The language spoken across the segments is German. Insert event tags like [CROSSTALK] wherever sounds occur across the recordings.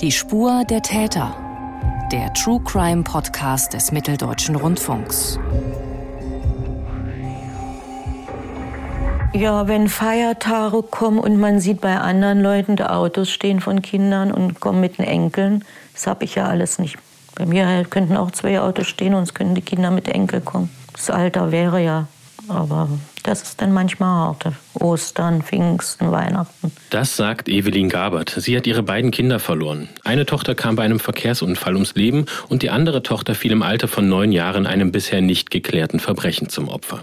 Die Spur der Täter. Der True Crime Podcast des Mitteldeutschen Rundfunks. Ja, wenn Feiertage kommen und man sieht bei anderen Leuten die Autos stehen von Kindern und kommen mit den Enkeln, das habe ich ja alles nicht. Bei mir könnten auch zwei Autos stehen und es könnten die Kinder mit Enkel kommen. Das Alter wäre ja aber das ist dann manchmal hart. Ostern, Pfingsten, Weihnachten. Das sagt Evelyn Gabert. Sie hat ihre beiden Kinder verloren. Eine Tochter kam bei einem Verkehrsunfall ums Leben und die andere Tochter fiel im Alter von neun Jahren einem bisher nicht geklärten Verbrechen zum Opfer.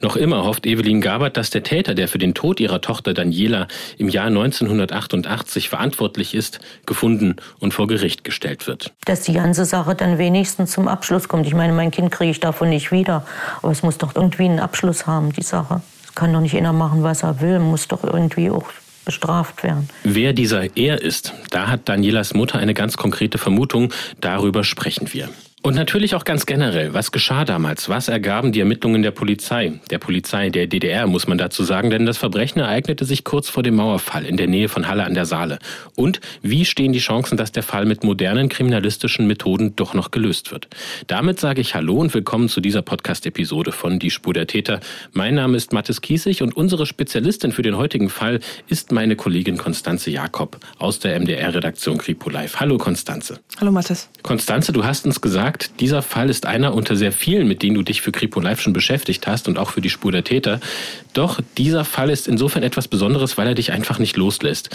Noch immer hofft Evelyn Gabert, dass der Täter, der für den Tod ihrer Tochter Daniela im Jahr 1988 verantwortlich ist, gefunden und vor Gericht gestellt wird. Dass die ganze Sache dann wenigstens zum Abschluss kommt. Ich meine, mein Kind kriege ich davon nicht wieder. Aber es muss doch irgendwie einen Abschluss haben, die Sache. Es kann doch nicht einer machen, was er will. Muss doch irgendwie auch bestraft werden. Wer dieser er ist, da hat Danielas Mutter eine ganz konkrete Vermutung. Darüber sprechen wir. Und natürlich auch ganz generell, was geschah damals? Was ergaben die Ermittlungen der Polizei? Der Polizei der DDR, muss man dazu sagen, denn das Verbrechen ereignete sich kurz vor dem Mauerfall in der Nähe von Halle an der Saale. Und wie stehen die Chancen, dass der Fall mit modernen kriminalistischen Methoden doch noch gelöst wird? Damit sage ich Hallo und willkommen zu dieser Podcast-Episode von Die Spur der Täter. Mein Name ist Mathis Kiesig und unsere Spezialistin für den heutigen Fall ist meine Kollegin Konstanze Jakob aus der MDR-Redaktion Kripo Live. Hallo Konstanze. Hallo Mathis. Konstanze, du hast uns gesagt, gesagt, dieser Fall ist einer unter sehr vielen, mit denen du dich für Kripo Live schon beschäftigt hast und auch für die Spur der Täter. Doch dieser Fall ist insofern etwas Besonderes, weil er dich einfach nicht loslässt.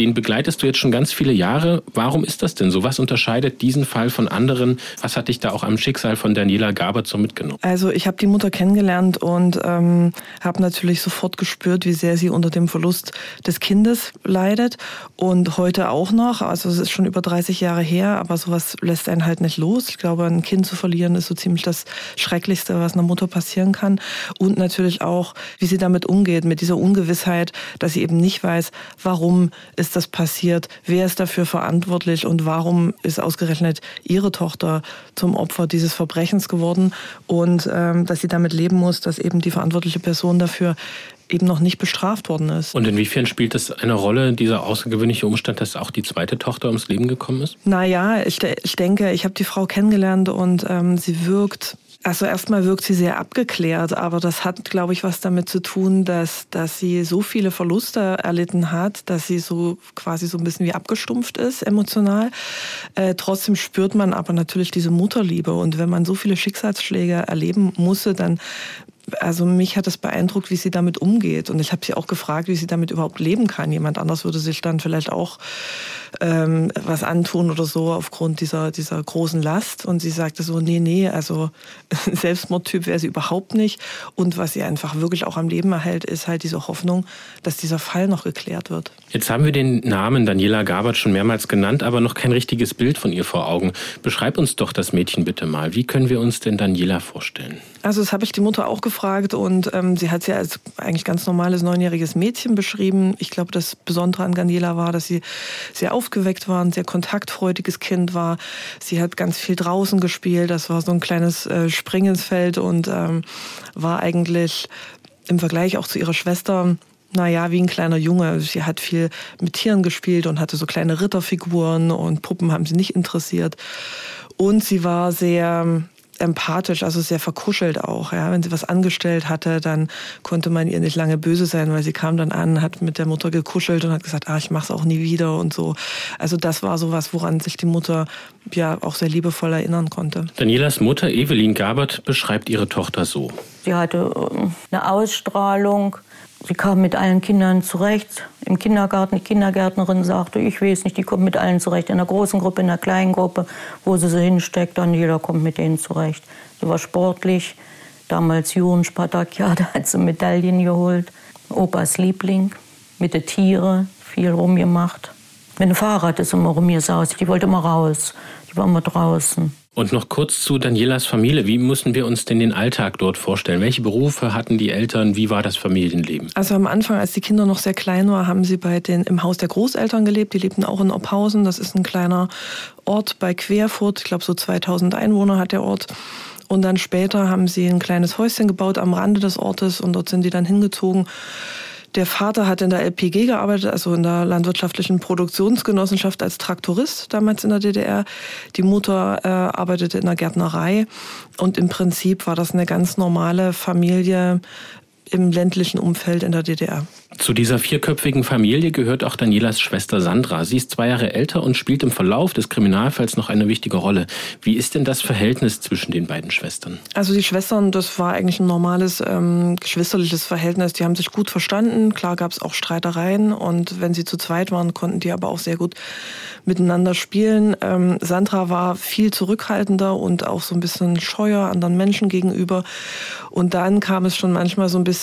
Den begleitest du jetzt schon ganz viele Jahre. Warum ist das denn so? Was unterscheidet diesen Fall von anderen? Was hat dich da auch am Schicksal von Daniela Gabert so mitgenommen? Also ich habe die Mutter kennengelernt und ähm, habe natürlich sofort gespürt, wie sehr sie unter dem Verlust des Kindes leidet und heute auch noch. Also es ist schon über 30 Jahre her, aber sowas lässt einen halt nicht los. Ich glaube, ein Kind zu verlieren ist so ziemlich das Schrecklichste, was einer Mutter passieren kann. Und natürlich auch, wie sie damit umgeht, mit dieser Ungewissheit, dass sie eben nicht weiß, warum ist das passiert, wer ist dafür verantwortlich und warum ist ausgerechnet ihre Tochter zum Opfer dieses Verbrechens geworden und ähm, dass sie damit leben muss, dass eben die verantwortliche Person dafür eben noch nicht bestraft worden ist. Und inwiefern spielt es eine Rolle, dieser außergewöhnliche Umstand, dass auch die zweite Tochter ums Leben gekommen ist? Naja, ich, ich denke, ich habe die Frau kennengelernt und ähm, sie wirkt also erstmal wirkt sie sehr abgeklärt, aber das hat, glaube ich, was damit zu tun, dass, dass sie so viele Verluste erlitten hat, dass sie so quasi so ein bisschen wie abgestumpft ist emotional. Äh, trotzdem spürt man aber natürlich diese Mutterliebe und wenn man so viele Schicksalsschläge erleben musste, dann also mich hat es beeindruckt, wie sie damit umgeht. Und ich habe sie auch gefragt, wie sie damit überhaupt leben kann. Jemand anders würde sich dann vielleicht auch ähm, was antun oder so aufgrund dieser, dieser großen Last. Und sie sagte so, nee, nee, also [LAUGHS] Selbstmordtyp wäre sie überhaupt nicht. Und was sie einfach wirklich auch am Leben erhält, ist halt diese Hoffnung, dass dieser Fall noch geklärt wird. Jetzt haben wir den Namen Daniela Gabert schon mehrmals genannt, aber noch kein richtiges Bild von ihr vor Augen. Beschreib uns doch das Mädchen bitte mal. Wie können wir uns denn Daniela vorstellen? Also das habe ich die Mutter auch gefragt und ähm, sie hat sie als eigentlich ganz normales neunjähriges Mädchen beschrieben. Ich glaube, das Besondere an Daniela war, dass sie sehr aufgeweckt war, ein sehr kontaktfreudiges Kind war. Sie hat ganz viel draußen gespielt. Das war so ein kleines äh, Springensfeld und ähm, war eigentlich im Vergleich auch zu ihrer Schwester naja, wie ein kleiner Junge. Sie hat viel mit Tieren gespielt und hatte so kleine Ritterfiguren und Puppen haben sie nicht interessiert. Und sie war sehr empathisch, also sehr verkuschelt auch. Ja. Wenn sie was angestellt hatte, dann konnte man ihr nicht lange böse sein, weil sie kam dann an, hat mit der Mutter gekuschelt und hat gesagt, ah, ich mach's auch nie wieder und so. Also das war sowas, woran sich die Mutter ja auch sehr liebevoll erinnern konnte. Danielas Mutter Evelyn Gabert beschreibt ihre Tochter so. Sie hatte ähm, eine Ausstrahlung, Sie kam mit allen Kindern zurecht. Im Kindergarten, die Kindergärtnerin sagte, ich weiß nicht, die kommt mit allen zurecht. In der großen Gruppe, in der kleinen Gruppe, wo sie sie hinsteckt, dann jeder kommt mit denen zurecht. Sie war sportlich. Damals Juren Spartakia, da hat sie Medaillen geholt. Opas Liebling, mit den Tieren, viel rumgemacht. Mit dem Fahrrad ist immer rumgesaust. Die wollte immer raus. Die war immer draußen. Und noch kurz zu Danielas Familie. Wie müssen wir uns denn den Alltag dort vorstellen? Welche Berufe hatten die Eltern? Wie war das Familienleben? Also am Anfang, als die Kinder noch sehr klein waren, haben sie bei den, im Haus der Großeltern gelebt. Die lebten auch in Oppausen. Das ist ein kleiner Ort bei Querfurt. Ich glaube, so 2000 Einwohner hat der Ort. Und dann später haben sie ein kleines Häuschen gebaut am Rande des Ortes und dort sind die dann hingezogen. Der Vater hat in der LPG gearbeitet, also in der landwirtschaftlichen Produktionsgenossenschaft als Traktorist damals in der DDR. Die Mutter äh, arbeitete in der Gärtnerei und im Prinzip war das eine ganz normale Familie im ländlichen Umfeld in der DDR. Zu dieser vierköpfigen Familie gehört auch Danielas Schwester Sandra. Sie ist zwei Jahre älter und spielt im Verlauf des Kriminalfalls noch eine wichtige Rolle. Wie ist denn das Verhältnis zwischen den beiden Schwestern? Also die Schwestern, das war eigentlich ein normales ähm, geschwisterliches Verhältnis. Die haben sich gut verstanden. Klar gab es auch Streitereien und wenn sie zu zweit waren, konnten die aber auch sehr gut miteinander spielen. Ähm, Sandra war viel zurückhaltender und auch so ein bisschen scheuer anderen Menschen gegenüber. Und dann kam es schon manchmal so ein bisschen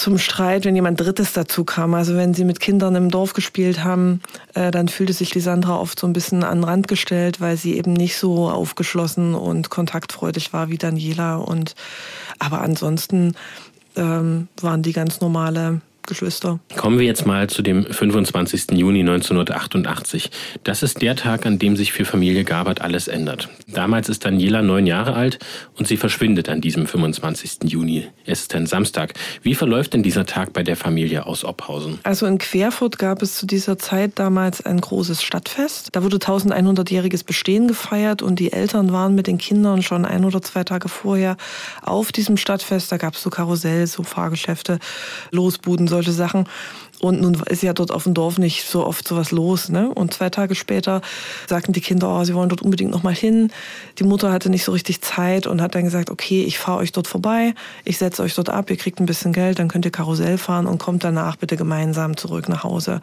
zum Streit, wenn jemand Drittes dazu kam. Also wenn sie mit Kindern im Dorf gespielt haben, äh, dann fühlte sich die Sandra oft so ein bisschen an den Rand gestellt, weil sie eben nicht so aufgeschlossen und kontaktfreudig war wie Daniela. Und aber ansonsten ähm, waren die ganz normale Geschwister. Kommen wir jetzt mal zu dem 25. Juni 1988. Das ist der Tag, an dem sich für Familie Gabert alles ändert. Damals ist Daniela neun Jahre alt und sie verschwindet an diesem 25. Juni. Es ist ein Samstag. Wie verläuft denn dieser Tag bei der Familie aus Ophausen? Also in Querfurt gab es zu dieser Zeit damals ein großes Stadtfest. Da wurde 1100-jähriges Bestehen gefeiert und die Eltern waren mit den Kindern schon ein oder zwei Tage vorher auf diesem Stadtfest. Da gab es so Karussell, so Fahrgeschäfte, Losbuden, solche Sachen. Und nun ist ja dort auf dem Dorf nicht so oft sowas los. Ne? Und zwei Tage später sagten die Kinder, oh, sie wollen dort unbedingt nochmal hin. Die Mutter hatte nicht so richtig Zeit und hat dann gesagt, okay, ich fahre euch dort vorbei, ich setze euch dort ab, ihr kriegt ein bisschen Geld, dann könnt ihr Karussell fahren und kommt danach bitte gemeinsam zurück nach Hause.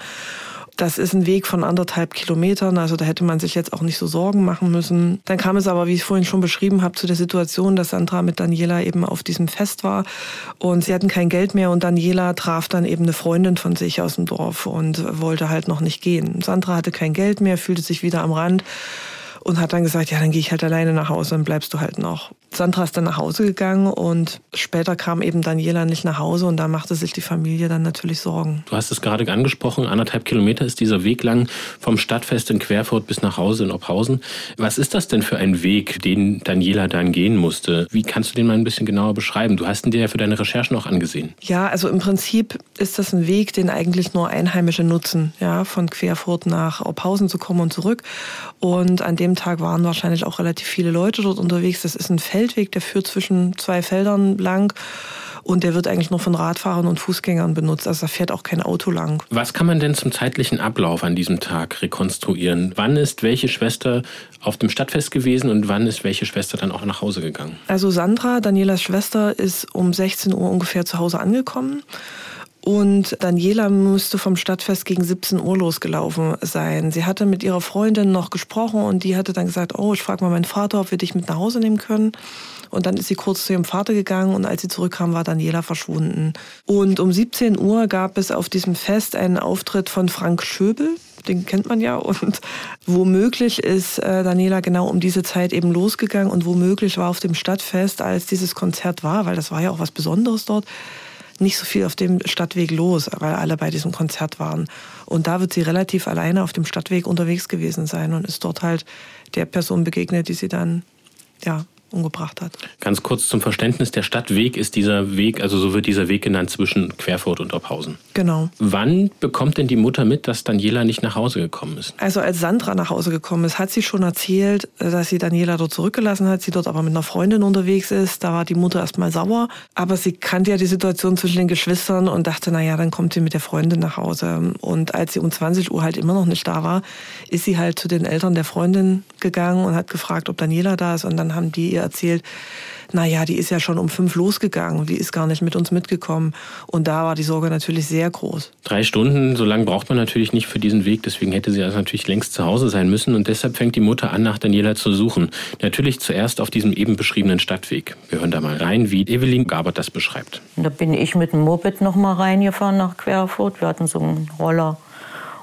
Das ist ein Weg von anderthalb Kilometern, also da hätte man sich jetzt auch nicht so Sorgen machen müssen. Dann kam es aber, wie ich vorhin schon beschrieben habe, zu der Situation, dass Sandra mit Daniela eben auf diesem Fest war und sie hatten kein Geld mehr und Daniela traf dann eben eine Freundin von sich aus dem Dorf und wollte halt noch nicht gehen. Sandra hatte kein Geld mehr, fühlte sich wieder am Rand und hat dann gesagt, ja, dann gehe ich halt alleine nach Hause und bleibst du halt noch. Sandra ist dann nach Hause gegangen und später kam eben Daniela nicht nach Hause und da machte sich die Familie dann natürlich Sorgen. Du hast es gerade angesprochen, anderthalb Kilometer ist dieser Weg lang vom Stadtfest in Querfurt bis nach Hause in Ophausen. Was ist das denn für ein Weg, den Daniela dann gehen musste? Wie kannst du den mal ein bisschen genauer beschreiben? Du hast ihn dir ja für deine Recherchen auch angesehen. Ja, also im Prinzip ist das ein Weg, den eigentlich nur Einheimische nutzen, ja, von Querfurt nach Ophausen zu kommen und zurück. Und an dem Tag waren wahrscheinlich auch relativ viele Leute dort unterwegs. Das ist ein Feldweg, der führt zwischen zwei Feldern lang. Und der wird eigentlich nur von Radfahrern und Fußgängern benutzt. Also da fährt auch kein Auto lang. Was kann man denn zum zeitlichen Ablauf an diesem Tag rekonstruieren? Wann ist welche Schwester auf dem Stadtfest gewesen und wann ist welche Schwester dann auch nach Hause gegangen? Also Sandra, Danielas Schwester, ist um 16 Uhr ungefähr zu Hause angekommen. Und Daniela müsste vom Stadtfest gegen 17 Uhr losgelaufen sein. Sie hatte mit ihrer Freundin noch gesprochen und die hatte dann gesagt, oh, ich frage mal meinen Vater, ob wir dich mit nach Hause nehmen können. Und dann ist sie kurz zu ihrem Vater gegangen und als sie zurückkam, war Daniela verschwunden. Und um 17 Uhr gab es auf diesem Fest einen Auftritt von Frank Schöbel. Den kennt man ja. Und womöglich ist äh, Daniela genau um diese Zeit eben losgegangen und womöglich war auf dem Stadtfest, als dieses Konzert war, weil das war ja auch was Besonderes dort, nicht so viel auf dem Stadtweg los, weil alle bei diesem Konzert waren. Und da wird sie relativ alleine auf dem Stadtweg unterwegs gewesen sein und ist dort halt der Person begegnet, die sie dann ja umgebracht hat. Ganz kurz zum Verständnis, der Stadtweg ist dieser Weg, also so wird dieser Weg genannt zwischen Querfurt und Ophausen. Genau. Wann bekommt denn die Mutter mit, dass Daniela nicht nach Hause gekommen ist? Also als Sandra nach Hause gekommen ist, hat sie schon erzählt, dass sie Daniela dort zurückgelassen hat, sie dort aber mit einer Freundin unterwegs ist. Da war die Mutter erstmal sauer, aber sie kannte ja die Situation zwischen den Geschwistern und dachte, naja, dann kommt sie mit der Freundin nach Hause. Und als sie um 20 Uhr halt immer noch nicht da war, ist sie halt zu den Eltern der Freundin gegangen und hat gefragt, ob Daniela da ist und dann haben die ihr erzählt, naja, die ist ja schon um fünf losgegangen, die ist gar nicht mit uns mitgekommen. Und da war die Sorge natürlich sehr groß. Drei Stunden, so lange braucht man natürlich nicht für diesen Weg, deswegen hätte sie also natürlich längst zu Hause sein müssen. Und deshalb fängt die Mutter an, nach Daniela zu suchen. Natürlich zuerst auf diesem eben beschriebenen Stadtweg. Wir hören da mal rein, wie Evelyn Gabert das beschreibt. Da bin ich mit dem Moped noch mal reingefahren nach Querfurt. Wir hatten so einen Roller.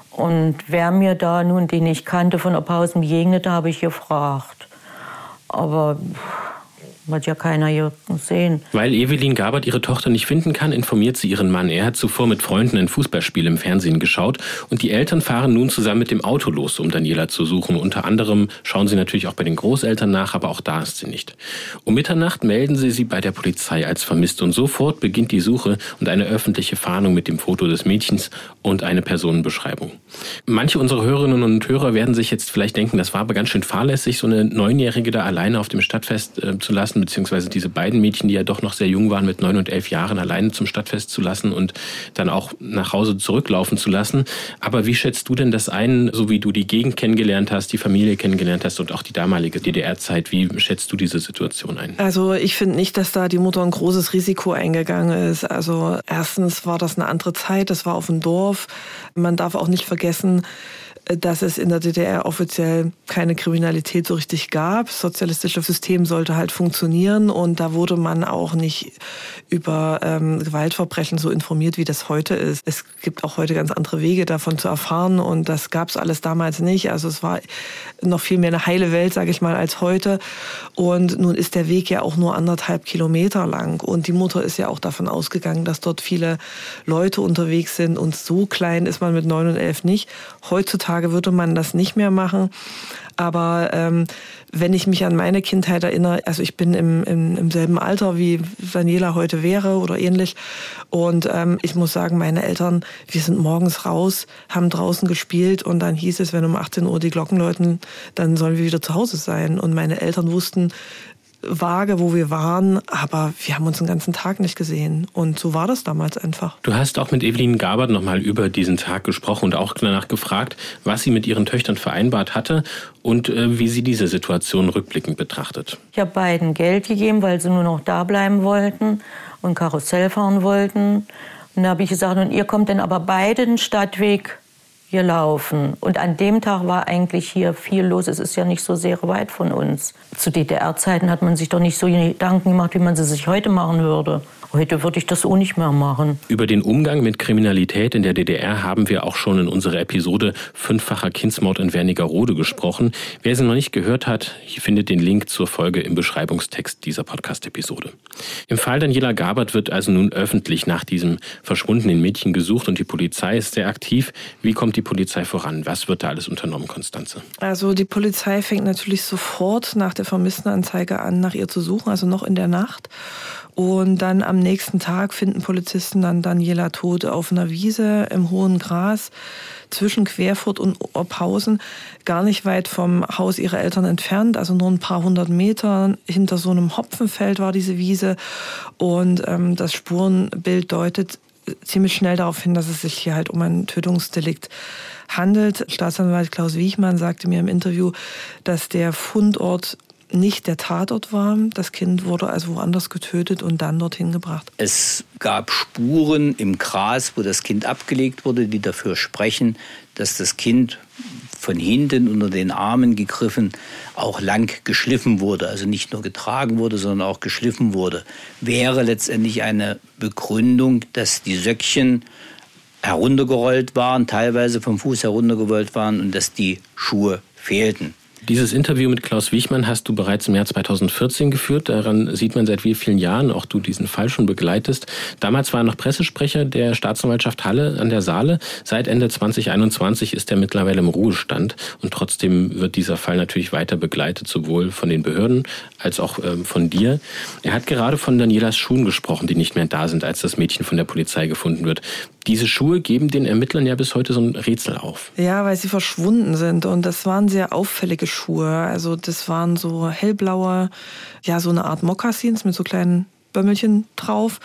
Und wer mir da nun, den ich kannte, von Ophausen begegnete, habe ich gefragt. Aber Wird ja keiner hier sehen. Weil Evelyn Gabert ihre Tochter nicht finden kann, informiert sie ihren Mann. Er hat zuvor mit Freunden ein Fußballspiel im Fernsehen geschaut und die Eltern fahren nun zusammen mit dem Auto los, um Daniela zu suchen. Unter anderem schauen sie natürlich auch bei den Großeltern nach, aber auch da ist sie nicht. Um Mitternacht melden sie sie bei der Polizei als vermisst und sofort beginnt die Suche und eine öffentliche Fahndung mit dem Foto des Mädchens und eine Personenbeschreibung. Manche unserer Hörerinnen und Hörer werden sich jetzt vielleicht denken, das war aber ganz schön fahrlässig, so eine Neunjährige da alleine auf dem Stadtfest äh, zu lassen lassen, beziehungsweise diese beiden Mädchen, die ja doch noch sehr jung waren, mit neun und elf Jahren alleine zum Stadtfest zu lassen und dann auch nach Hause zurücklaufen zu lassen. Aber wie schätzt du denn das ein, so wie du die Gegend kennengelernt hast, die Familie kennengelernt hast und auch die damalige DDR-Zeit? Wie schätzt du diese Situation ein? Also ich finde nicht, dass da die Mutter ein großes Risiko eingegangen ist. Also erstens war das eine andere Zeit, das war auf dem Dorf. Man darf auch nicht vergessen, dass es in der DDR offiziell keine Kriminalität so richtig gab. Das sozialistische System sollte halt funktionieren und da wurde man auch nicht über ähm, Gewaltverbrechen so informiert, wie das heute ist. Es gibt auch heute ganz andere Wege davon zu erfahren und das gab es alles damals nicht. Also es war noch viel mehr eine heile Welt, sage ich mal, als heute. Und nun ist der Weg ja auch nur anderthalb Kilometer lang und die Mutter ist ja auch davon ausgegangen, dass dort viele Leute unterwegs sind und so klein ist man mit neun und elf nicht. Heutzutage würde man das nicht mehr machen. Aber ähm, wenn ich mich an meine Kindheit erinnere, also ich bin im, im, im selben Alter wie Daniela heute wäre oder ähnlich. Und ähm, ich muss sagen, meine Eltern, wir sind morgens raus, haben draußen gespielt und dann hieß es, wenn um 18 Uhr die Glocken läuten, dann sollen wir wieder zu Hause sein. Und meine Eltern wussten, vage, wo wir waren, aber wir haben uns den ganzen Tag nicht gesehen. Und so war das damals einfach. Du hast auch mit Evelyn Gabert nochmal über diesen Tag gesprochen und auch danach gefragt, was sie mit ihren Töchtern vereinbart hatte und äh, wie sie diese Situation rückblickend betrachtet. Ich habe beiden Geld gegeben, weil sie nur noch da bleiben wollten und Karussell fahren wollten. Und da habe ich gesagt, und ihr kommt dann aber beide den Stadtweg hier laufen. Und an dem Tag war eigentlich hier viel los. Es ist ja nicht so sehr weit von uns. Zu DDR-Zeiten hat man sich doch nicht so Gedanken gemacht, wie man sie sich heute machen würde. Heute würde ich das auch nicht mehr machen. Über den Umgang mit Kriminalität in der DDR haben wir auch schon in unserer Episode Fünffacher Kindsmord in Wernigerode gesprochen. Wer sie noch nicht gehört hat, findet den Link zur Folge im Beschreibungstext dieser Podcast-Episode. Im Fall Daniela Gabert wird also nun öffentlich nach diesem verschwundenen Mädchen gesucht und die Polizei ist sehr aktiv. Wie kommt die Polizei voran? Was wird da alles unternommen, Konstanze? Also die Polizei fängt natürlich sofort nach der Vermisstenanzeige an, nach ihr zu suchen, also noch in der Nacht. Und dann am nächsten Tag finden Polizisten dann Daniela tot auf einer Wiese im hohen Gras zwischen Querfurt und Oberhausen, gar nicht weit vom Haus ihrer Eltern entfernt, also nur ein paar hundert Meter hinter so einem Hopfenfeld war diese Wiese. Und ähm, das Spurenbild deutet ziemlich schnell darauf hin, dass es sich hier halt um ein Tötungsdelikt handelt. Staatsanwalt Klaus Wiechmann sagte mir im Interview, dass der Fundort nicht der Tatort war. Das Kind wurde also woanders getötet und dann dorthin gebracht. Es gab Spuren im Gras, wo das Kind abgelegt wurde, die dafür sprechen, dass das Kind von hinten unter den Armen gegriffen auch lang geschliffen wurde. Also nicht nur getragen wurde, sondern auch geschliffen wurde. Wäre letztendlich eine Begründung, dass die Söckchen heruntergerollt waren, teilweise vom Fuß heruntergerollt waren und dass die Schuhe fehlten. Dieses Interview mit Klaus Wichmann hast du bereits im Jahr 2014 geführt. Daran sieht man, seit wie vielen Jahren auch du diesen Fall schon begleitest. Damals war er noch Pressesprecher der Staatsanwaltschaft Halle an der Saale. Seit Ende 2021 ist er mittlerweile im Ruhestand. Und trotzdem wird dieser Fall natürlich weiter begleitet, sowohl von den Behörden als auch ähm, von dir. Er hat gerade von Danielas Schuhen gesprochen, die nicht mehr da sind, als das Mädchen von der Polizei gefunden wird. Diese Schuhe geben den Ermittlern ja bis heute so ein Rätsel auf. Ja, weil sie verschwunden sind. Und das waren sehr auffällige Schuhe. Also das waren so hellblaue, ja, so eine Art Mokassins mit so kleinen Bömmelchen drauf.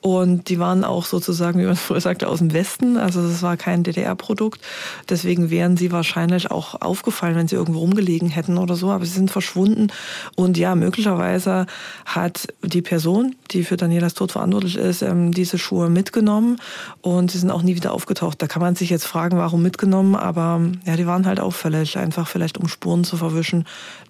Und die waren auch sozusagen, wie man [LAUGHS] früher sagte, aus dem Westen. Also das war kein DDR-Produkt. Deswegen wären sie wahrscheinlich auch aufgefallen, wenn sie irgendwo rumgelegen hätten oder so. Aber sie sind verschwunden. Und ja, möglicherweise hat die Person, die für Danielas Tod verantwortlich ist, ähm, diese Schuhe mitgenommen. Und sie sind auch nie wieder aufgetaucht. Da kann man sich jetzt fragen, warum mitgenommen. Aber ja, die waren halt auffällig. Einfach vielleicht, um Spuren zu verwischen.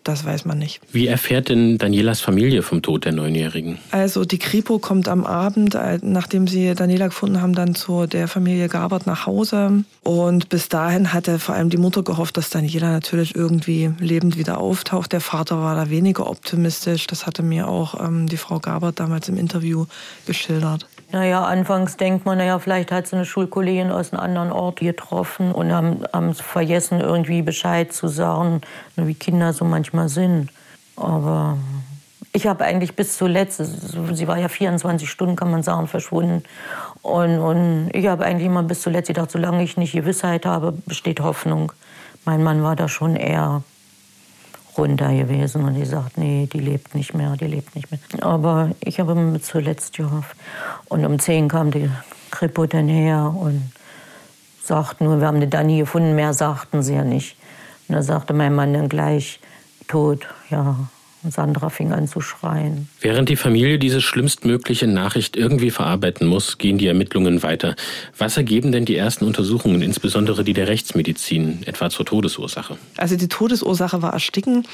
Das weiß man nicht. Wie erfährt denn Danielas Familie vom Tod der Neunjährigen? Also die Kripo kommt am Abend, äh, nachdem sie Daniela gefunden haben, dann zu der Familie Gabert nach Hause. Und bis dahin hatte vor allem die Mutter gehofft, dass Daniela natürlich irgendwie lebend wieder auftaucht. Der Vater war da weniger optimistisch. Das hatte mir auch ähm, die Frau Gabert damals im Interview geschildert. Naja, anfangs denkt man, naja, vielleicht hat sie eine Schulkollegin aus einem anderen Ort getroffen und haben, haben vergessen, irgendwie Bescheid zu sagen, wie Kinder so manchmal sind. Aber ich habe eigentlich bis zuletzt, sie war ja 24 Stunden, kann man sagen, verschwunden. Und, und ich habe eigentlich immer bis zuletzt gedacht, solange ich nicht Gewissheit habe, besteht Hoffnung. Mein Mann war da schon eher runter gewesen und die sagt, nee, die lebt nicht mehr, die lebt nicht mehr. Aber ich habe immer zuletzt gehofft. Und um 10 kam die Kripo dann her und sagten nur, wir haben die Dani gefunden, mehr sagten sie ja nicht. Und da sagte mein Mann dann gleich, tot, ja, Sandra fing an zu schreien. Während die Familie diese schlimmstmögliche Nachricht irgendwie verarbeiten muss, gehen die Ermittlungen weiter. Was ergeben denn die ersten Untersuchungen, insbesondere die der Rechtsmedizin, etwa zur Todesursache? Also die Todesursache war Ersticken.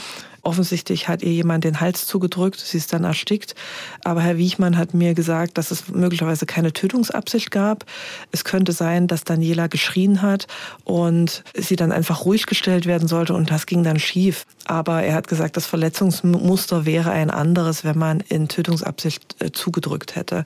Offensichtlich hat ihr jemand den Hals zugedrückt, sie ist dann erstickt. Aber Herr Wiechmann hat mir gesagt, dass es möglicherweise keine Tötungsabsicht gab. Es könnte sein, dass Daniela geschrien hat und sie dann einfach ruhig gestellt werden sollte und das ging dann schief. Aber er hat gesagt, das Verletzungsmuster wäre ein anderes, wenn man in Tötungsabsicht äh, zugedrückt hätte.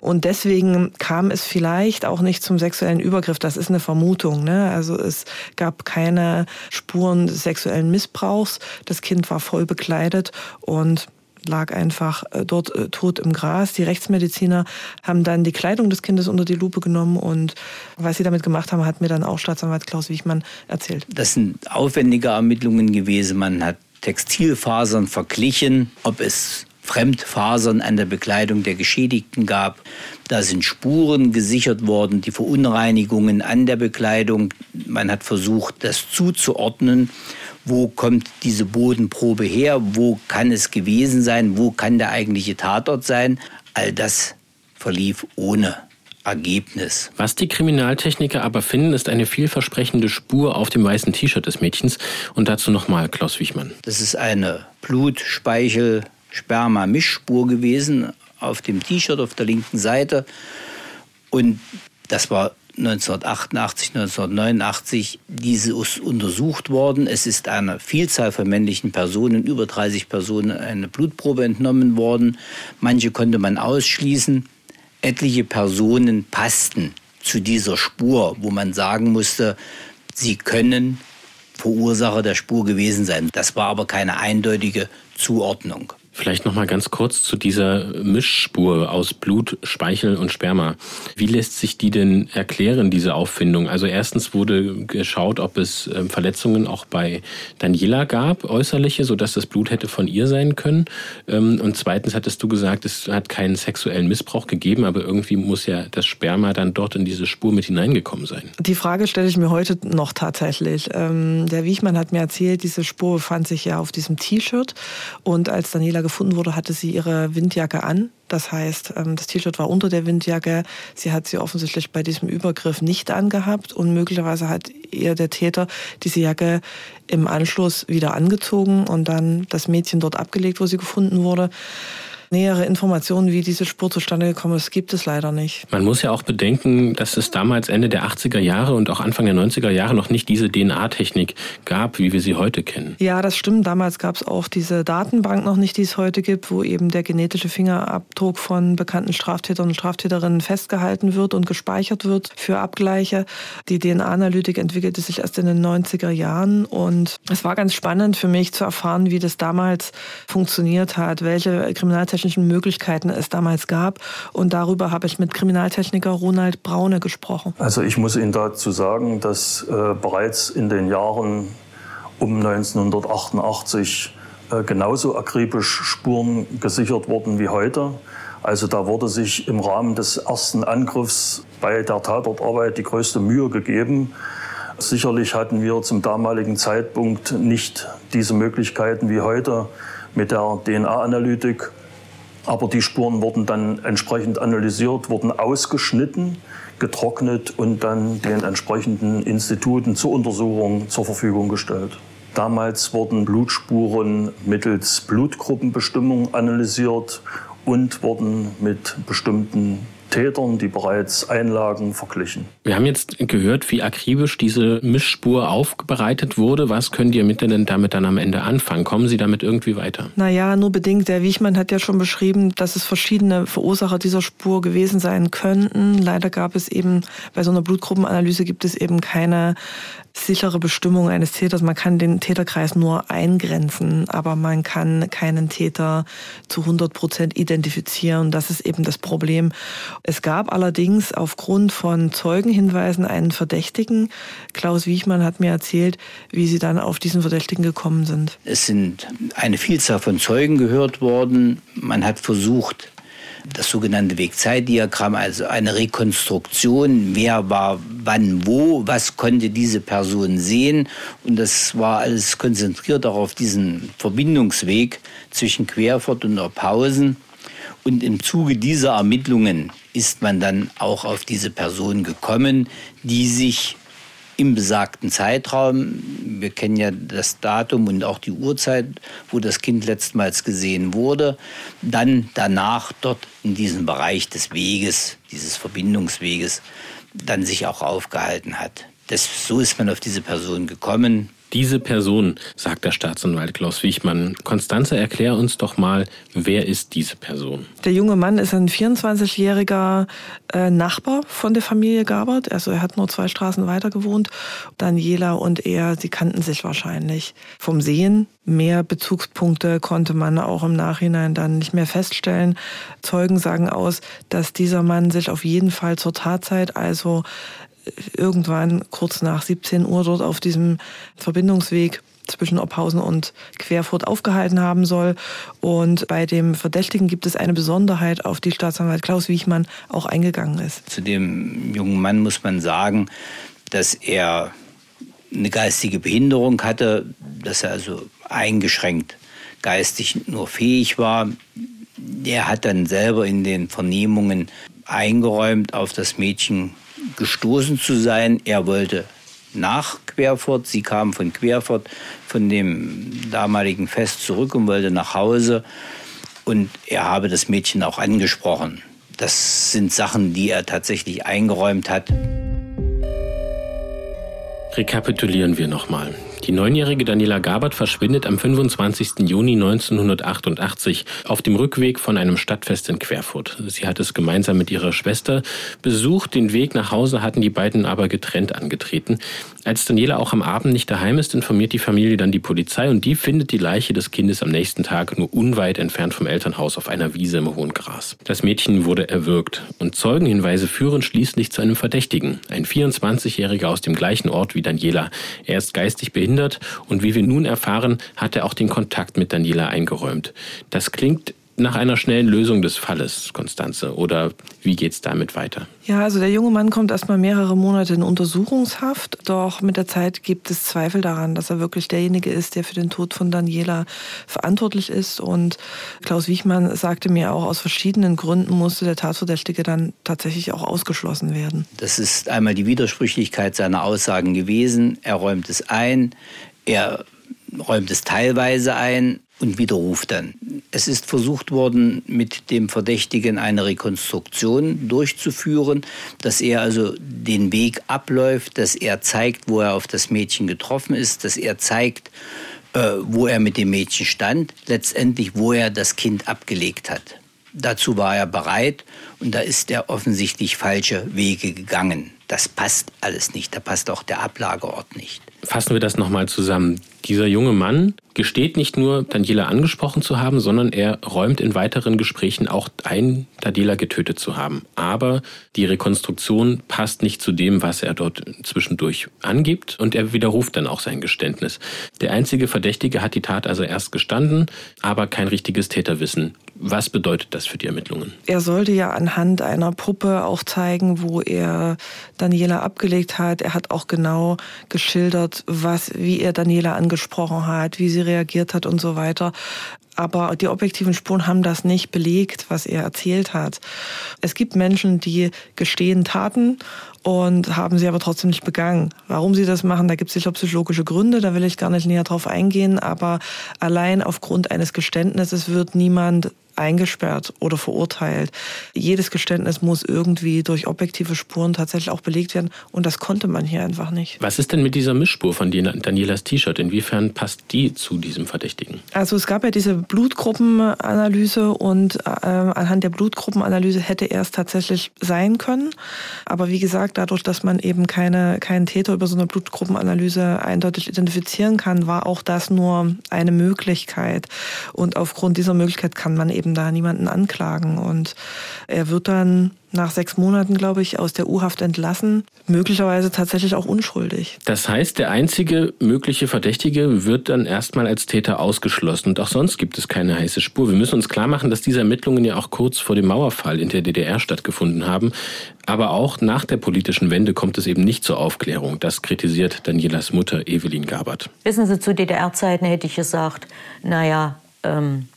Und deswegen kam es vielleicht auch nicht zum sexuellen Übergriff. Das ist eine Vermutung. Ne? Also es gab keine Spuren sexuellen Missbrauchs. Das Kind war voll bekleidet und lag einfach äh, dort äh, tot im Gras. Die Rechtsmediziner haben dann die Kleidung des Kindes unter die Lupe genommen und was sie damit gemacht haben, hat mir dann auch Staatsanwalt Klaus Wichmann erzählt. Das sind aufwendige Ermittlungen gewesen. Man hat Textilfasern verglichen, ob es Fremdfasern an der Bekleidung der Geschädigten gab. Da sind Spuren gesichert worden, die Verunreinigungen an der Bekleidung. Man hat versucht, das zuzuordnen wo kommt diese Bodenprobe her, wo kann es gewesen sein, wo kann der eigentliche Tatort sein. All das verlief ohne Ergebnis. Was die Kriminaltechniker aber finden, ist eine vielversprechende Spur auf dem weißen T-Shirt des Mädchens. Und dazu nochmal Klaus Wichmann. Das ist eine Blut-, Speichel-, Sperma-Mischspur gewesen auf dem T-Shirt auf der linken Seite. Und das war 1988, 1989 diese untersucht worden. Es ist einer Vielzahl von männlichen Personen, über 30 Personen, eine Blutprobe entnommen worden. Manche konnte man ausschließen. Etliche Personen passten zu dieser Spur, wo man sagen musste, sie können Verursacher der Spur gewesen sein. Das war aber keine eindeutige Zuordnung. Vielleicht noch mal ganz kurz zu dieser Mischspur aus Blut, Speichel und Sperma. Wie lässt sich die denn erklären, diese Auffindung? Also erstens wurde geschaut, ob es ähm, Verletzungen auch bei Daniela gab, äußerliche, sodass das Blut hätte von ihr sein können. Ähm, und zweitens hattest du gesagt, es hat keinen sexuellen Missbrauch gegeben, aber irgendwie muss ja das Sperma dann dort in diese Spur mit hineingekommen sein. Die Frage stelle ich mir heute noch tatsächlich. Ähm, der Wiechmann hat mir erzählt, diese Spur befand sich ja auf diesem T-Shirt und als Daniela gefunden wurde, hatte sie ihre Windjacke an. Das heißt, ähm, das T-Shirt war unter der Windjacke. Sie hat sie offensichtlich bei diesem Übergriff nicht angehabt und möglicherweise hat ihr der Täter diese Jacke im Anschluss wieder angezogen und dann das Mädchen dort abgelegt, wo sie gefunden wurde. Nähere Informationen, wie diese Spur zustande gekommen ist, gibt es leider nicht. Man muss ja auch bedenken, dass es damals Ende der 80er Jahre und auch Anfang der 90er Jahre noch nicht diese DNA-Technik gab, wie wir sie heute kennen. Ja, das stimmt. Damals gab es auch diese Datenbank noch nicht, die es heute gibt, wo eben der genetische Fingerabdruck von bekannten Straftätern und Straftäterinnen festgehalten wird und gespeichert wird für Abgleiche. Die DNA-Analytik entwickelte sich erst in den 90er Jahren und es war ganz spannend für mich zu erfahren, wie das damals funktioniert hat, welche Kriminaltechnik technischen Möglichkeiten es damals gab. Und darüber habe ich mit Kriminaltechniker Ronald Braune gesprochen. Also ich muss Ihnen dazu sagen, dass äh, bereits in den Jahren um 1988 äh, genauso akribisch Spuren gesichert wurden wie heute. Also da wurde sich im Rahmen des ersten Angriffs bei der Tatortarbeit die größte Mühe gegeben. Sicherlich hatten wir zum damaligen Zeitpunkt nicht diese Möglichkeiten wie heute mit der DNA-Analytik. Aber die Spuren wurden dann entsprechend analysiert, wurden ausgeschnitten, getrocknet und dann den entsprechenden Instituten zur Untersuchung zur Verfügung gestellt. Damals wurden Blutspuren mittels Blutgruppenbestimmung analysiert und wurden mit bestimmten Tätern, die bereits einlagen, verglichen. Wir haben jetzt gehört, wie akribisch diese Mischspur aufbereitet wurde. Was können die Ermittler damit dann am Ende anfangen? Kommen Sie damit irgendwie weiter? Naja, nur bedingt. Der Wiechmann hat ja schon beschrieben, dass es verschiedene Verursacher dieser Spur gewesen sein könnten. Leider gab es eben bei so einer Blutgruppenanalyse gibt es eben keine sichere Bestimmung eines Täters. Man kann den Täterkreis nur eingrenzen, aber man kann keinen Täter zu 100 Prozent identifizieren. Das ist eben das Problem. Es gab allerdings aufgrund von Zeugenhinweisen einen Verdächtigen. Klaus Wiechmann hat mir erzählt, wie sie dann auf diesen Verdächtigen gekommen sind. Es sind eine Vielzahl von Zeugen gehört worden. Man hat versucht, das sogenannte Wegzeitdiagramm, also eine Rekonstruktion, wer war wann wo, was konnte diese Person sehen. Und das war alles konzentriert auch auf diesen Verbindungsweg zwischen Querfurt und Ophausen. Und im Zuge dieser Ermittlungen ist man dann auch auf diese Person gekommen, die sich im besagten Zeitraum, wir kennen ja das Datum und auch die Uhrzeit, wo das Kind letztmals gesehen wurde, dann danach dort in diesem Bereich des Weges, dieses Verbindungsweges, dann sich auch aufgehalten hat. Das, so ist man auf diese Person gekommen diese Person, sagt der Staatsanwalt Klaus Wichmann. Konstanze, erklär uns doch mal, wer ist diese Person? Der junge Mann ist ein 24-jähriger äh, Nachbar von der Familie Gabert. Also er hat nur zwei Straßen weiter gewohnt. Daniela und er, sie kannten sich wahrscheinlich vom Sehen. Mehr Bezugspunkte konnte man auch im Nachhinein dann nicht mehr feststellen. Zeugen sagen aus, dass dieser Mann sich auf jeden Fall zur Tatzeit, also irgendwann kurz nach 17 Uhr dort auf diesem Verbindungsweg zwischen Ophausen und Querfurt aufgehalten haben soll. Und bei dem Verdächtigen gibt es eine Besonderheit, auf die Staatsanwalt Klaus Wiechmann auch eingegangen ist. Zu dem jungen Mann muss man sagen, dass er eine geistige Behinderung hatte, dass er also eingeschränkt geistig nur fähig war. Er hat dann selber in den Vernehmungen eingeräumt, auf das Mädchen gestoßen zu sein. Er wollte nach Querfurt. Sie kam von Querfurt, von dem damaligen Fest zurück und wollte nach Hause. Und er habe das Mädchen auch angesprochen. Das sind Sachen, die er tatsächlich eingeräumt hat. Rekapitulieren wir nochmal. Die neunjährige Daniela Gabert verschwindet am 25. Juni 1988 auf dem Rückweg von einem Stadtfest in Querfurt. Sie hat es gemeinsam mit ihrer Schwester besucht. Den Weg nach Hause hatten die beiden aber getrennt angetreten. Als Daniela auch am Abend nicht daheim ist, informiert die Familie dann die Polizei und die findet die Leiche des Kindes am nächsten Tag nur unweit entfernt vom Elternhaus auf einer Wiese im hohen Gras. Das Mädchen wurde erwürgt und Zeugenhinweise führen schließlich zu einem Verdächtigen. Ein 24-Jähriger aus dem gleichen Ort wie Daniela. Er ist geistig behindert und wie wir nun erfahren, hat er auch den Kontakt mit Daniela eingeräumt. Das klingt nach einer schnellen Lösung des Falles, Konstanze? Oder wie geht es damit weiter? Ja, also der junge Mann kommt erstmal mehrere Monate in Untersuchungshaft, doch mit der Zeit gibt es Zweifel daran, dass er wirklich derjenige ist, der für den Tod von Daniela verantwortlich ist. Und Klaus Wichmann sagte mir auch, aus verschiedenen Gründen musste der Tatverdächtige dann tatsächlich auch ausgeschlossen werden. Das ist einmal die Widersprüchlichkeit seiner Aussagen gewesen. Er räumt es ein, er räumt es teilweise ein und widerruft dann. Es ist versucht worden, mit dem Verdächtigen eine Rekonstruktion durchzuführen, dass er also den Weg abläuft, dass er zeigt, wo er auf das Mädchen getroffen ist, dass er zeigt, äh, wo er mit dem Mädchen stand, letztendlich wo er das Kind abgelegt hat. Dazu war er bereit und da ist er offensichtlich falsche Wege gegangen. Das passt alles nicht, da passt auch der Ablageort nicht. Fassen wir das nochmal zusammen. Dieser junge Mann gesteht nicht nur, Daniela angesprochen zu haben, sondern er räumt in weiteren Gesprächen auch ein, Daniela getötet zu haben. Aber die Rekonstruktion passt nicht zu dem, was er dort zwischendurch angibt und er widerruft dann auch sein Geständnis. Der einzige Verdächtige hat die Tat also erst gestanden, aber kein richtiges Täterwissen. Was bedeutet das für die Ermittlungen? Er sollte ja anhand einer Puppe auch zeigen, wo er Daniela abgelegt hat. Er hat auch genau geschildert, was, wie er Daniela angesprochen hat, wie sie reagiert hat und so weiter. Aber die objektiven Spuren haben das nicht belegt, was er erzählt hat. Es gibt Menschen, die gestehen Taten und haben sie aber trotzdem nicht begangen. Warum sie das machen, da gibt es sicher psychologische Gründe, da will ich gar nicht näher drauf eingehen, aber allein aufgrund eines Geständnisses wird niemand eingesperrt oder verurteilt. Jedes Geständnis muss irgendwie durch objektive Spuren tatsächlich auch belegt werden und das konnte man hier einfach nicht. Was ist denn mit dieser Mischspur von Danielas T-Shirt? Inwiefern passt die zu diesem Verdächtigen? Also es gab ja diese Blutgruppenanalyse und äh, anhand der Blutgruppenanalyse hätte er es tatsächlich sein können. Aber wie gesagt, dadurch, dass man eben keine, keinen Täter über so eine Blutgruppenanalyse eindeutig identifizieren kann, war auch das nur eine Möglichkeit. Und aufgrund dieser Möglichkeit kann man eben eben da niemanden anklagen. Und er wird dann nach sechs Monaten, glaube ich, aus der U-Haft entlassen, möglicherweise tatsächlich auch unschuldig. Das heißt, der einzige mögliche Verdächtige wird dann erstmal als Täter ausgeschlossen und auch sonst gibt es keine heiße Spur. Wir müssen uns klar machen, dass diese Ermittlungen ja auch kurz vor dem Mauerfall in der DDR stattgefunden haben. Aber auch nach der politischen Wende kommt es eben nicht zur Aufklärung. Das kritisiert Danielas Mutter Evelyn Gabert. Wissen Sie, zu DDR-Zeiten hätte ich gesagt, naja, ähm,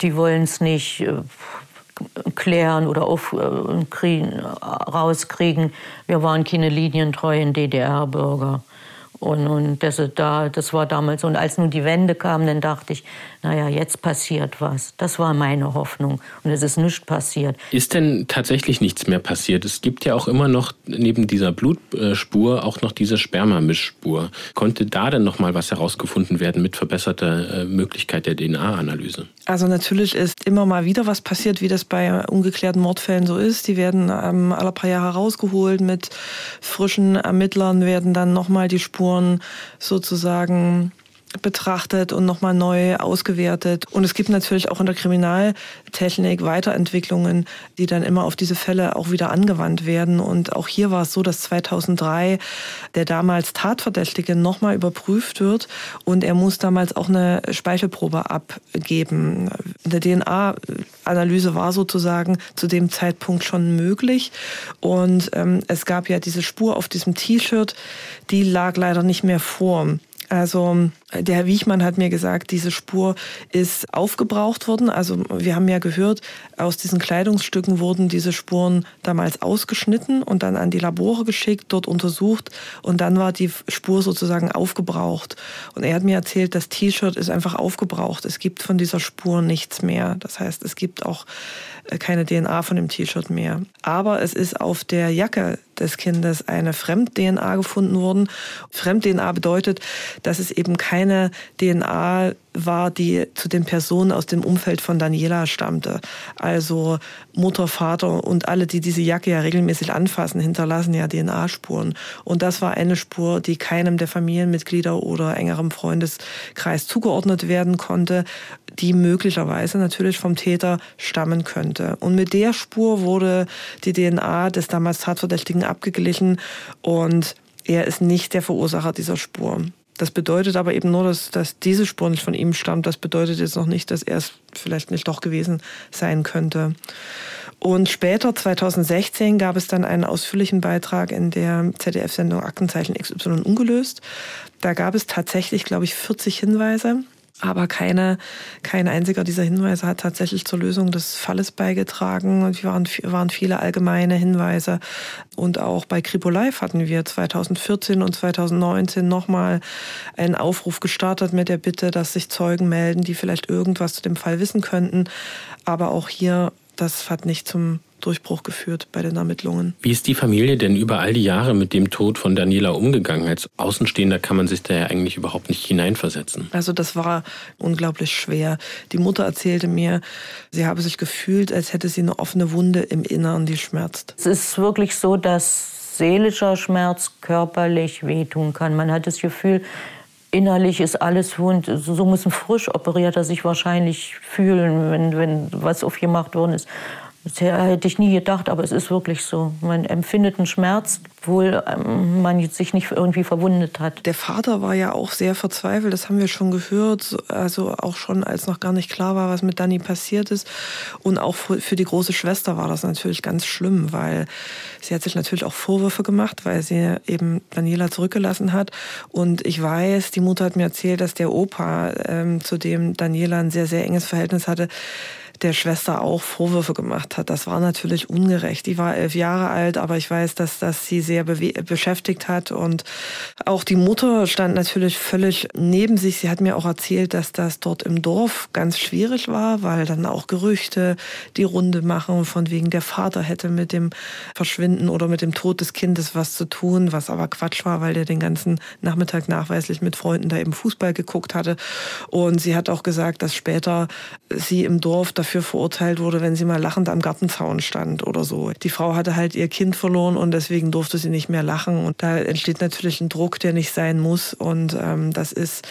die wollen es nicht äh, klären oder aufkriegen, äh, rauskriegen. Wir waren keine linientreuen DDR-Bürger. Und, und das, da, das war damals. Und als nun die Wende kam, dann dachte ich, naja, jetzt passiert was. Das war meine Hoffnung. Und es ist nichts passiert. Ist denn tatsächlich nichts mehr passiert? Es gibt ja auch immer noch neben dieser Blutspur auch noch diese Spermamischspur. Konnte da denn noch mal was herausgefunden werden mit verbesserter äh, Möglichkeit der DNA-Analyse? Also natürlich ist immer mal wieder was passiert, wie das bei ungeklärten Mordfällen so ist. Die werden ähm, alle paar Jahre rausgeholt. Mit frischen Ermittlern werden dann noch mal die Spuren Spuren sozusagen betrachtet und nochmal neu ausgewertet. Und es gibt natürlich auch in der Kriminaltechnik Weiterentwicklungen, die dann immer auf diese Fälle auch wieder angewandt werden. Und auch hier war es so, dass 2003 der damals Tatverdächtige nochmal überprüft wird und er muss damals auch eine Speichelprobe abgeben. Eine DNA-Analyse war sozusagen zu dem Zeitpunkt schon möglich. Und ähm, es gab ja diese Spur auf diesem T-Shirt, die lag leider nicht mehr vor. Also der Herr Wiechmann hat mir gesagt, diese Spur ist aufgebraucht worden. Also wir haben ja gehört, aus diesen Kleidungsstücken wurden diese Spuren damals ausgeschnitten und dann an die Labore geschickt, dort untersucht und dann war die Spur sozusagen aufgebraucht. Und er hat mir erzählt, das T-Shirt ist einfach aufgebraucht. Es gibt von dieser Spur nichts mehr. Das heißt, es gibt auch äh, keine DNA von dem T-Shirt mehr. Aber es ist auf der Jacke des Kindes eine Fremd-DNA gefunden worden. Fremd-DNA bedeutet, dass es eben keine DNA war, die zu den Personen aus dem Umfeld von Daniela stammte. Also Mutter, Vater und alle, die diese Jacke ja regelmäßig anfassen, hinterlassen ja DNA-Spuren. Und das war eine Spur, die keinem der Familienmitglieder oder engerem Freundeskreis zugeordnet werden konnte, die möglicherweise natürlich vom Täter stammen könnte. Und mit der Spur wurde die DNA des damals Tatverdächtigen abgeglichen und er ist nicht der Verursacher dieser Spur. Das bedeutet aber eben nur, dass, dass diese Spur nicht von ihm stammt. Das bedeutet jetzt noch nicht, dass er es vielleicht nicht doch gewesen sein könnte. Und später, 2016, gab es dann einen ausführlichen Beitrag in der ZDF-Sendung Aktenzeichen XY ungelöst. Da gab es tatsächlich, glaube ich, 40 Hinweise aber keine, kein einziger dieser Hinweise hat tatsächlich zur Lösung des Falles beigetragen. Und waren, waren viele allgemeine Hinweise. Und auch bei Kripo Live hatten wir 2014 und 2019 nochmal einen Aufruf gestartet mit der Bitte, dass sich Zeugen melden, die vielleicht irgendwas zu dem Fall wissen könnten. Aber auch hier, das hat nicht zum Durchbruch geführt bei den Ermittlungen. Wie ist die Familie denn über all die Jahre mit dem Tod von Daniela umgegangen? Als Außenstehender kann man sich da ja eigentlich überhaupt nicht hineinversetzen. Also das war unglaublich schwer. Die Mutter erzählte mir, sie habe sich gefühlt, als hätte sie eine offene Wunde im Inneren, die schmerzt. Es ist wirklich so, dass seelischer Schmerz körperlich wehtun kann. Man hat das Gefühl, innerlich ist alles wund. So muss ein frisch operierter sich wahrscheinlich fühlen, wenn, wenn was aufgemacht worden ist. Das hätte ich nie gedacht, aber es ist wirklich so. Man empfindet einen Schmerz, obwohl ähm, man sich nicht irgendwie verwundet hat. Der Vater war ja auch sehr verzweifelt, das haben wir schon gehört. Also auch schon, als noch gar nicht klar war, was mit Dani passiert ist. Und auch für die große Schwester war das natürlich ganz schlimm, weil sie hat sich natürlich auch Vorwürfe gemacht, weil sie eben Daniela zurückgelassen hat. Und ich weiß, die Mutter hat mir erzählt, dass der Opa, ähm, zu dem Daniela ein sehr, sehr enges Verhältnis hatte, der Schwester auch Vorwürfe gemacht hat. Das war natürlich ungerecht. Die war elf Jahre alt, aber ich weiß, dass das sie sehr beschäftigt hat. Und auch die Mutter stand natürlich völlig neben sich. Sie hat mir auch erzählt, dass das dort im Dorf ganz schwierig war, weil dann auch Gerüchte die Runde machen, von wegen der Vater hätte mit dem Verschwinden oder mit dem Tod des Kindes was zu tun, was aber Quatsch war, weil der den ganzen Nachmittag nachweislich mit Freunden da eben Fußball geguckt hatte. Und sie hat auch gesagt, dass später sie im Dorf dafür verurteilt wurde, wenn sie mal lachend am Gartenzaun stand oder so. Die Frau hatte halt ihr Kind verloren und deswegen durfte sie nicht mehr lachen. Und da entsteht natürlich ein Druck, der nicht sein muss. Und ähm, das ist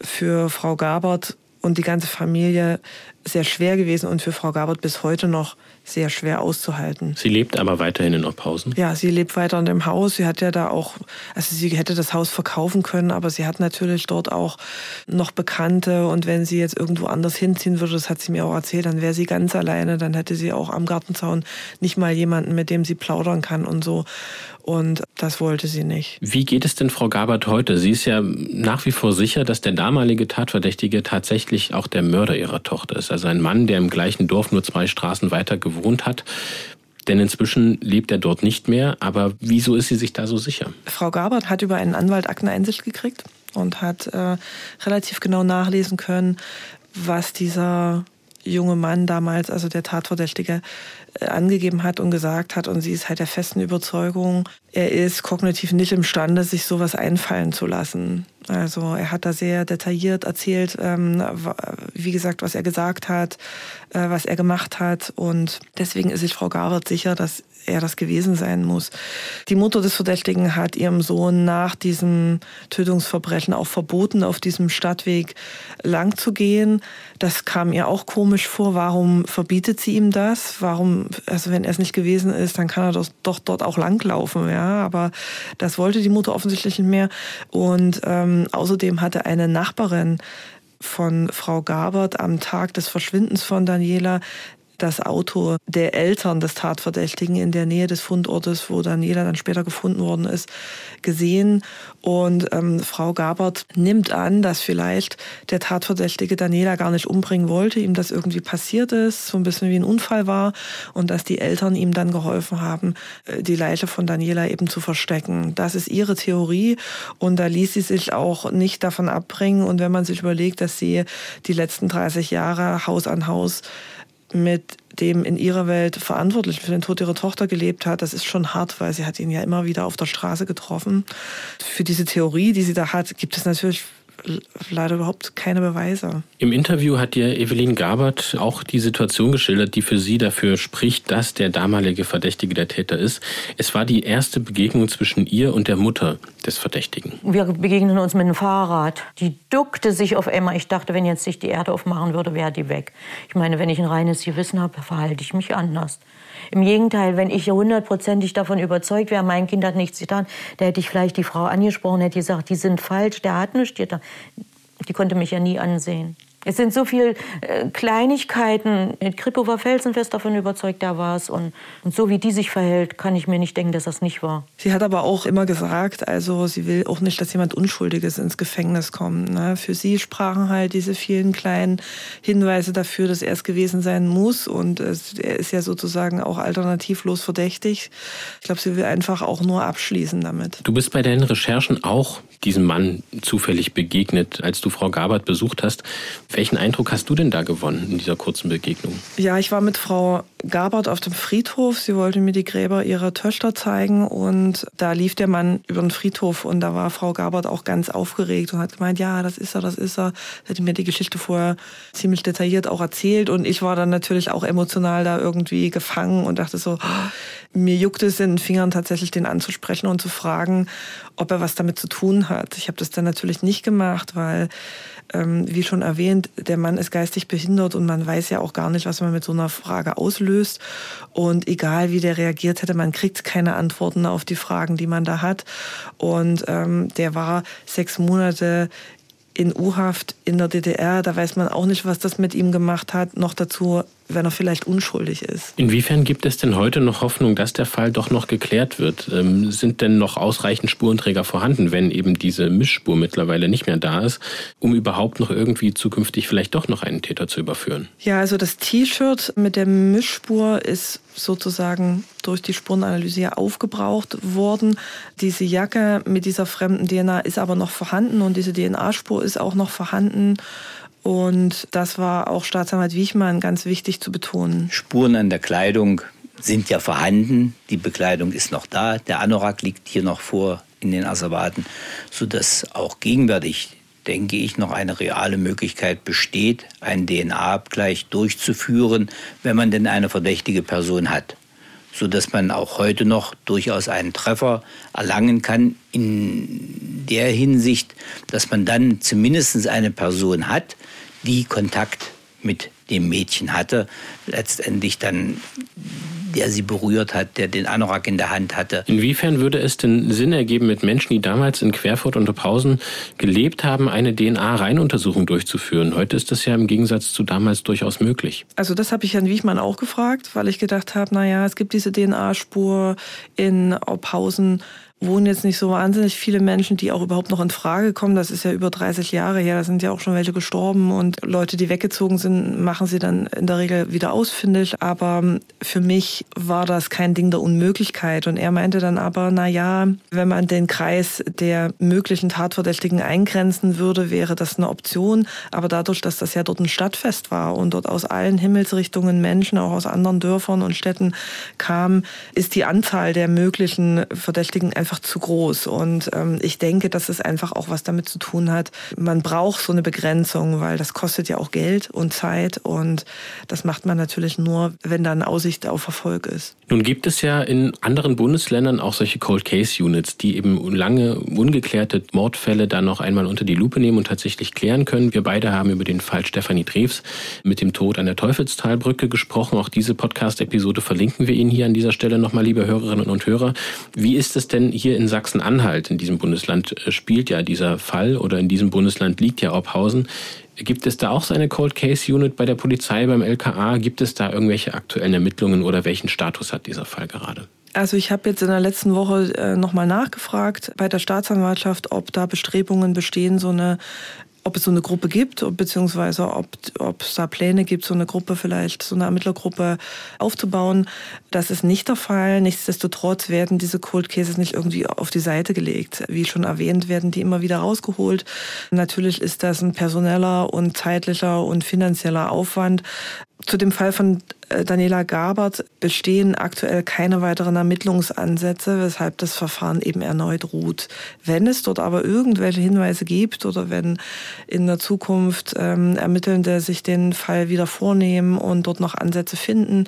für Frau Gabert und die ganze Familie sehr schwer gewesen und für Frau Gabert bis heute noch sehr schwer auszuhalten. Sie lebt aber weiterhin in Oppausen? Ja, sie lebt weiter in dem Haus. Sie hat ja da auch, also sie hätte das Haus verkaufen können, aber sie hat natürlich dort auch noch Bekannte und wenn sie jetzt irgendwo anders hinziehen würde, das hat sie mir auch erzählt, dann wäre sie ganz alleine, dann hätte sie auch am Gartenzaun nicht mal jemanden, mit dem sie plaudern kann und so. Und das wollte sie nicht. Wie geht es denn Frau Gabert heute? Sie ist ja nach wie vor sicher, dass der damalige Tatverdächtige tatsächlich auch der Mörder ihrer Tochter ist. Also ein Mann, der im gleichen Dorf nur zwei Straßen weiter gewohnt hat. Denn inzwischen lebt er dort nicht mehr. Aber wieso ist sie sich da so sicher? Frau Gabert hat über einen Anwalt Akteneinsicht gekriegt und hat äh, relativ genau nachlesen können, was dieser junge Mann damals, also der Tatverdächtige, äh, angegeben hat und gesagt hat. Und sie ist halt der festen Überzeugung, er ist kognitiv nicht imstande, sich sowas einfallen zu lassen. Also er hat da sehr detailliert erzählt, ähm, wie gesagt, was er gesagt hat, äh, was er gemacht hat. Und deswegen ist sich Frau Gabert sicher, dass er das gewesen sein muss. Die Mutter des Verdächtigen hat ihrem Sohn nach diesem Tötungsverbrechen auch verboten, auf diesem Stadtweg lang zu gehen. Das kam ihr auch komisch vor. Warum verbietet sie ihm das? Warum, also wenn er es nicht gewesen ist, dann kann er doch, doch dort auch langlaufen, ja. Aber das wollte die Mutter offensichtlich nicht mehr. Und ähm, außerdem hatte eine Nachbarin von Frau Gabert am Tag des Verschwindens von Daniela das Auto der Eltern des Tatverdächtigen in der Nähe des Fundortes, wo Daniela dann später gefunden worden ist, gesehen. Und ähm, Frau Gabert nimmt an, dass vielleicht der Tatverdächtige Daniela gar nicht umbringen wollte, ihm das irgendwie passiert ist, so ein bisschen wie ein Unfall war und dass die Eltern ihm dann geholfen haben, äh, die Leiche von Daniela eben zu verstecken. Das ist ihre Theorie und da ließ sie sich auch nicht davon abbringen. Und wenn man sich überlegt, dass sie die letzten 30 Jahre Haus an Haus mit dem in ihrer Welt Verantwortlichen für den Tod ihrer Tochter gelebt hat, das ist schon hart, weil sie hat ihn ja immer wieder auf der Straße getroffen. Für diese Theorie, die sie da hat, gibt es natürlich leider überhaupt keine Beweise. Im Interview hat dir Evelyn Gabert auch die Situation geschildert, die für sie dafür spricht, dass der damalige Verdächtige der Täter ist. Es war die erste Begegnung zwischen ihr und der Mutter des Verdächtigen. Wir begegnen uns mit dem Fahrrad. Die duckte sich auf Emma. Ich dachte, wenn jetzt sich die Erde aufmachen würde, wäre die weg. Ich meine, wenn ich ein reines Gewissen habe, verhalte ich mich anders. Im Gegenteil, wenn ich hundertprozentig davon überzeugt wäre, mein Kind hat nichts getan, da hätte ich vielleicht die Frau angesprochen, hätte gesagt, die sind falsch, der hat nichts getan. Die konnte mich ja nie ansehen. Es sind so viele äh, Kleinigkeiten. Kripo war felsenfest davon überzeugt, da war es. Und, und so wie die sich verhält, kann ich mir nicht denken, dass das nicht war. Sie hat aber auch immer gesagt, also sie will auch nicht, dass jemand Unschuldiges ins Gefängnis kommt. Ne? Für sie sprachen halt diese vielen kleinen Hinweise dafür, dass er es gewesen sein muss. Und es, er ist ja sozusagen auch alternativlos verdächtig. Ich glaube, sie will einfach auch nur abschließen damit. Du bist bei deinen Recherchen auch diesem Mann zufällig begegnet, als du Frau Gabert besucht hast. Welchen Eindruck hast du denn da gewonnen in dieser kurzen Begegnung? Ja, ich war mit Frau Gabert auf dem Friedhof. Sie wollte mir die Gräber ihrer Töchter zeigen und da lief der Mann über den Friedhof und da war Frau Gabert auch ganz aufgeregt und hat gemeint, ja, das ist er, das ist er. Sie hat mir die Geschichte vorher ziemlich detailliert auch erzählt und ich war dann natürlich auch emotional da irgendwie gefangen und dachte so, mir juckt es in den Fingern tatsächlich den anzusprechen und zu fragen, ob er was damit zu tun hat. Ich habe das dann natürlich nicht gemacht, weil ähm, wie schon erwähnt, der Mann ist geistig behindert und man weiß ja auch gar nicht, was man mit so einer Frage auslöst. Und egal wie der reagiert hätte, man kriegt keine Antworten auf die Fragen, die man da hat. Und ähm, der war sechs Monate in U-Haft in der DDR. Da weiß man auch nicht, was das mit ihm gemacht hat. Noch dazu wenn er vielleicht unschuldig ist. Inwiefern gibt es denn heute noch Hoffnung, dass der Fall doch noch geklärt wird? Ähm, sind denn noch ausreichend Spurenträger vorhanden, wenn eben diese Mischspur mittlerweile nicht mehr da ist, um überhaupt noch irgendwie zukünftig vielleicht doch noch einen Täter zu überführen? Ja, also das T-Shirt mit der Mischspur ist sozusagen durch die Spurenanalyse ja aufgebraucht worden. Diese Jacke mit dieser fremden DNA ist aber noch vorhanden und diese DNA-Spur ist auch noch vorhanden. Und das war auch Staatsanwalt Wichmann ganz wichtig zu betonen. Spuren an der Kleidung sind ja vorhanden. Die Bekleidung ist noch da. Der Anorak liegt hier noch vor in den Asservaten, sodass auch gegenwärtig, denke ich, noch eine reale Möglichkeit besteht, einen DNA-Abgleich durchzuführen, wenn man denn eine verdächtige Person hat sodass man auch heute noch durchaus einen Treffer erlangen kann in der Hinsicht, dass man dann zumindest eine Person hat, die Kontakt mit dem Mädchen hatte, letztendlich dann der sie berührt hat, der den Anorak in der Hand hatte. Inwiefern würde es denn Sinn ergeben, mit Menschen, die damals in Querfurt und Pausen gelebt haben, eine DNA-Reihenuntersuchung durchzuführen? Heute ist das ja im Gegensatz zu damals durchaus möglich. Also das habe ich Herrn Wiechmann auch gefragt, weil ich gedacht habe, naja, es gibt diese DNA-Spur in Ophausen wohnen jetzt nicht so wahnsinnig viele Menschen, die auch überhaupt noch in Frage kommen. Das ist ja über 30 Jahre her. Da sind ja auch schon welche gestorben und Leute, die weggezogen sind, machen sie dann in der Regel wieder ausfindig. Aber für mich war das kein Ding der Unmöglichkeit. Und er meinte dann aber, na ja, wenn man den Kreis der möglichen Tatverdächtigen eingrenzen würde, wäre das eine Option. Aber dadurch, dass das ja dort ein Stadtfest war und dort aus allen Himmelsrichtungen Menschen, auch aus anderen Dörfern und Städten kamen, ist die Anzahl der möglichen Verdächtigen einfach zu groß. Und ähm, ich denke, dass es einfach auch was damit zu tun hat. Man braucht so eine Begrenzung, weil das kostet ja auch Geld und Zeit. Und das macht man natürlich nur, wenn dann Aussicht auf Erfolg ist. Nun gibt es ja in anderen Bundesländern auch solche Cold Case Units, die eben lange ungeklärte Mordfälle dann noch einmal unter die Lupe nehmen und tatsächlich klären können. Wir beide haben über den Fall Stefanie Drews mit dem Tod an der Teufelstalbrücke gesprochen. Auch diese Podcast-Episode verlinken wir Ihnen hier an dieser Stelle nochmal, liebe Hörerinnen und Hörer. Wie ist es denn hier in Sachsen-Anhalt, in diesem Bundesland, äh, spielt ja dieser Fall oder in diesem Bundesland liegt ja Ophausen. Gibt es da auch so eine Cold Case Unit bei der Polizei, beim LKA? Gibt es da irgendwelche aktuellen Ermittlungen oder welchen Status hat dieser Fall gerade? Also ich habe jetzt in der letzten Woche äh, nochmal nachgefragt bei der Staatsanwaltschaft, ob da Bestrebungen bestehen, so eine ob es so eine Gruppe gibt, beziehungsweise ob, ob es da Pläne gibt, so eine Gruppe vielleicht, so eine Ermittlergruppe aufzubauen. Das ist nicht der Fall. Nichtsdestotrotz werden diese Cold Cases nicht irgendwie auf die Seite gelegt. Wie schon erwähnt, werden die immer wieder rausgeholt. Natürlich ist das ein personeller und zeitlicher und finanzieller Aufwand. Zu dem Fall von äh, Daniela Gabert bestehen aktuell keine weiteren Ermittlungsansätze, weshalb das Verfahren eben erneut ruht. Wenn es dort aber irgendwelche Hinweise gibt oder wenn in der Zukunft ähm, Ermittelnde sich den Fall wieder vornehmen und dort noch Ansätze finden,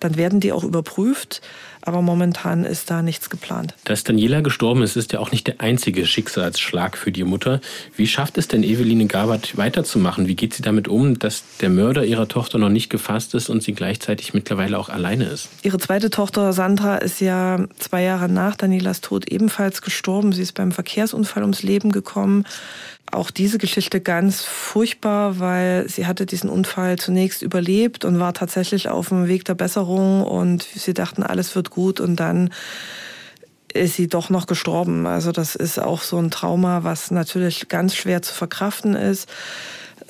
dann werden die auch überprüft. Aber momentan ist da nichts geplant. Dass Daniela gestorben ist, ist ja auch nicht der einzige Schicksalsschlag für die Mutter. Wie schafft es denn Eveline Gabert weiterzumachen? Wie geht sie damit um, dass der Mörder ihrer Tochter noch nicht gefasst ist und sie gleichzeitig mittlerweile auch alleine ist? Ihre zweite Tochter Sandra ist ja zwei Jahre nach Danielas Tod ebenfalls gestorben. Sie ist beim Verkehrsunfall ums Leben gekommen auch diese Geschichte ganz furchtbar, weil sie hatte diesen Unfall zunächst überlebt und war tatsächlich auf dem Weg der Besserung und sie dachten, alles wird gut und dann ist sie doch noch gestorben. Also das ist auch so ein Trauma, was natürlich ganz schwer zu verkraften ist.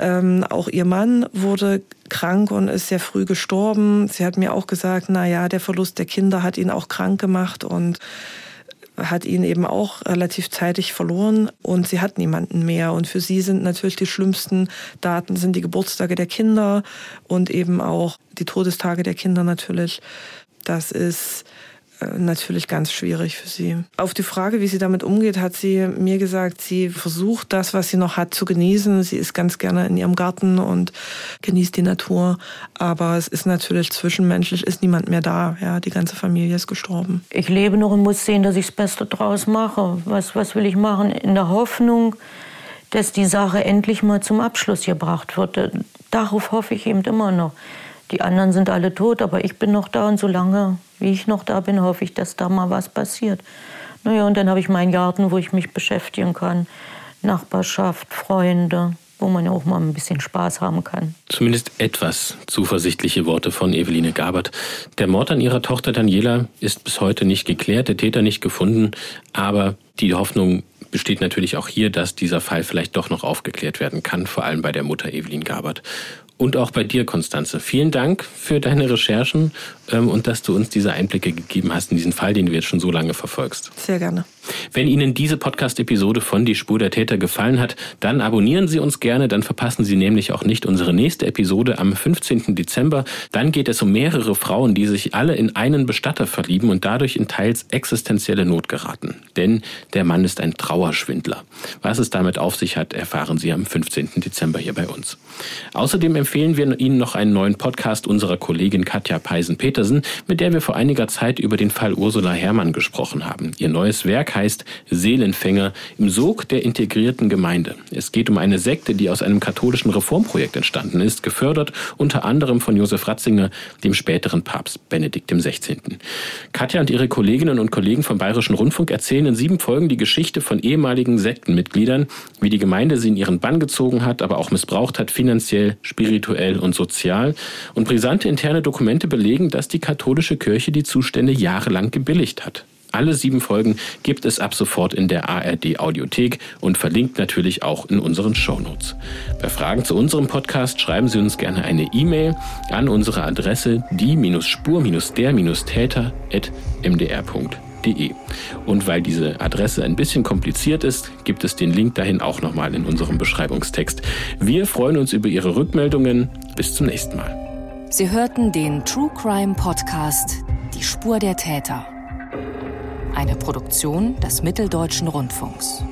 Ähm, auch ihr Mann wurde krank und ist sehr früh gestorben. Sie hat mir auch gesagt, na ja, der Verlust der Kinder hat ihn auch krank gemacht und hat ihn eben auch relativ zeitig verloren und sie hat niemanden mehr. Und für sie sind natürlich die schlimmsten Daten sind die Geburtstage der Kinder und eben auch die Todestage der Kinder natürlich. Das ist natürlich ganz schwierig für sie. Auf die Frage, wie sie damit umgeht, hat sie mir gesagt, sie versucht das, was sie noch hat, zu genießen. Sie ist ganz gerne in ihrem Garten und genießt die Natur. Aber es ist natürlich zwischenmenschlich, ist niemand mehr da. Ja, die ganze Familie ist gestorben. Ich lebe noch und muss sehen, dass ich das Beste draus mache. Was, was will ich machen? In der Hoffnung, dass die Sache endlich mal zum Abschluss gebracht wird. Darauf hoffe ich eben immer noch. Die anderen sind alle tot, aber ich bin noch da und solange wie ich noch da bin, hoffe ich, dass da mal was passiert. Naja, und dann habe ich meinen Garten, wo ich mich beschäftigen kann. Nachbarschaft, Freunde. wo man ja auch mal ein bisschen Spaß haben kann. Zumindest etwas zuversichtliche Worte von Eveline Gabert. Der Mord an ihrer Tochter Daniela ist bis heute nicht geklärt, der Täter nicht gefunden, aber die Hoffnung besteht natürlich auch hier, dass dieser Fall vielleicht doch noch aufgeklärt werden kann, vor allem bei der Mutter Evelyn Gabert und auch bei dir, Konstanze. Vielen Dank für deine Recherchen ähm, und dass du uns diese Einblicke gegeben hast in diesen Fall, den du jetzt schon so lange verfolgst. Sehr gerne. Wenn Ihnen diese Podcast-Episode von Die Spur der Täter gefallen hat, dann abonnieren Sie uns gerne, dann verpassen Sie nämlich auch nicht unsere nächste Episode am 15. Dezember. Dann geht es um mehrere Frauen, die sich alle in einen Bestatter verlieben und dadurch in teils existenzielle Not geraten. Denn der Mann ist ein Trauerschwindler. Was es damit auf sich hat, erfahren Sie am 15. Dezember hier bei uns. Außerdem empfehlen wir Ihnen noch einen neuen Podcast unserer Kollegin Katja Peisen-Petersen, mit der wir vor einiger Zeit über den Fall Ursula Herrmann gesprochen haben. Ihr neues Werk heißt Seelenfänger im Sog der integrierten Gemeinde. Es geht um eine Sekte, die aus einem katholischen Reformprojekt entstanden ist, gefördert unter anderem von Josef Ratzinger, dem späteren Papst Benedikt XVI. Katja und ihre Kolleginnen und Kollegen vom Bayerischen Rundfunk erzählen in sieben Folgen die Geschichte von ehemaligen Sektenmitgliedern, wie die Gemeinde sie in ihren Bann gezogen hat, aber auch missbraucht hat, finanziell, spirituell spirituell und sozial. Und brisante interne Dokumente belegen, dass die katholische Kirche die Zustände jahrelang gebilligt hat. Alle sieben Folgen gibt es ab sofort in der ARD Audiothek und verlinkt natürlich auch in unseren Shownotes. Bei Fragen zu unserem Podcast schreiben Sie uns gerne eine E-Mail an unsere Adresse die-spur-der-täter.mdr.de. Und weil diese Adresse ein bisschen kompliziert ist, gibt es den Link dahin auch nochmal in unserem Beschreibungstext. Wir freuen uns über Ihre Rückmeldungen. Bis zum nächsten Mal. Sie hörten den True Crime Podcast Die Spur der Täter. Eine Produktion des Mitteldeutschen Rundfunks.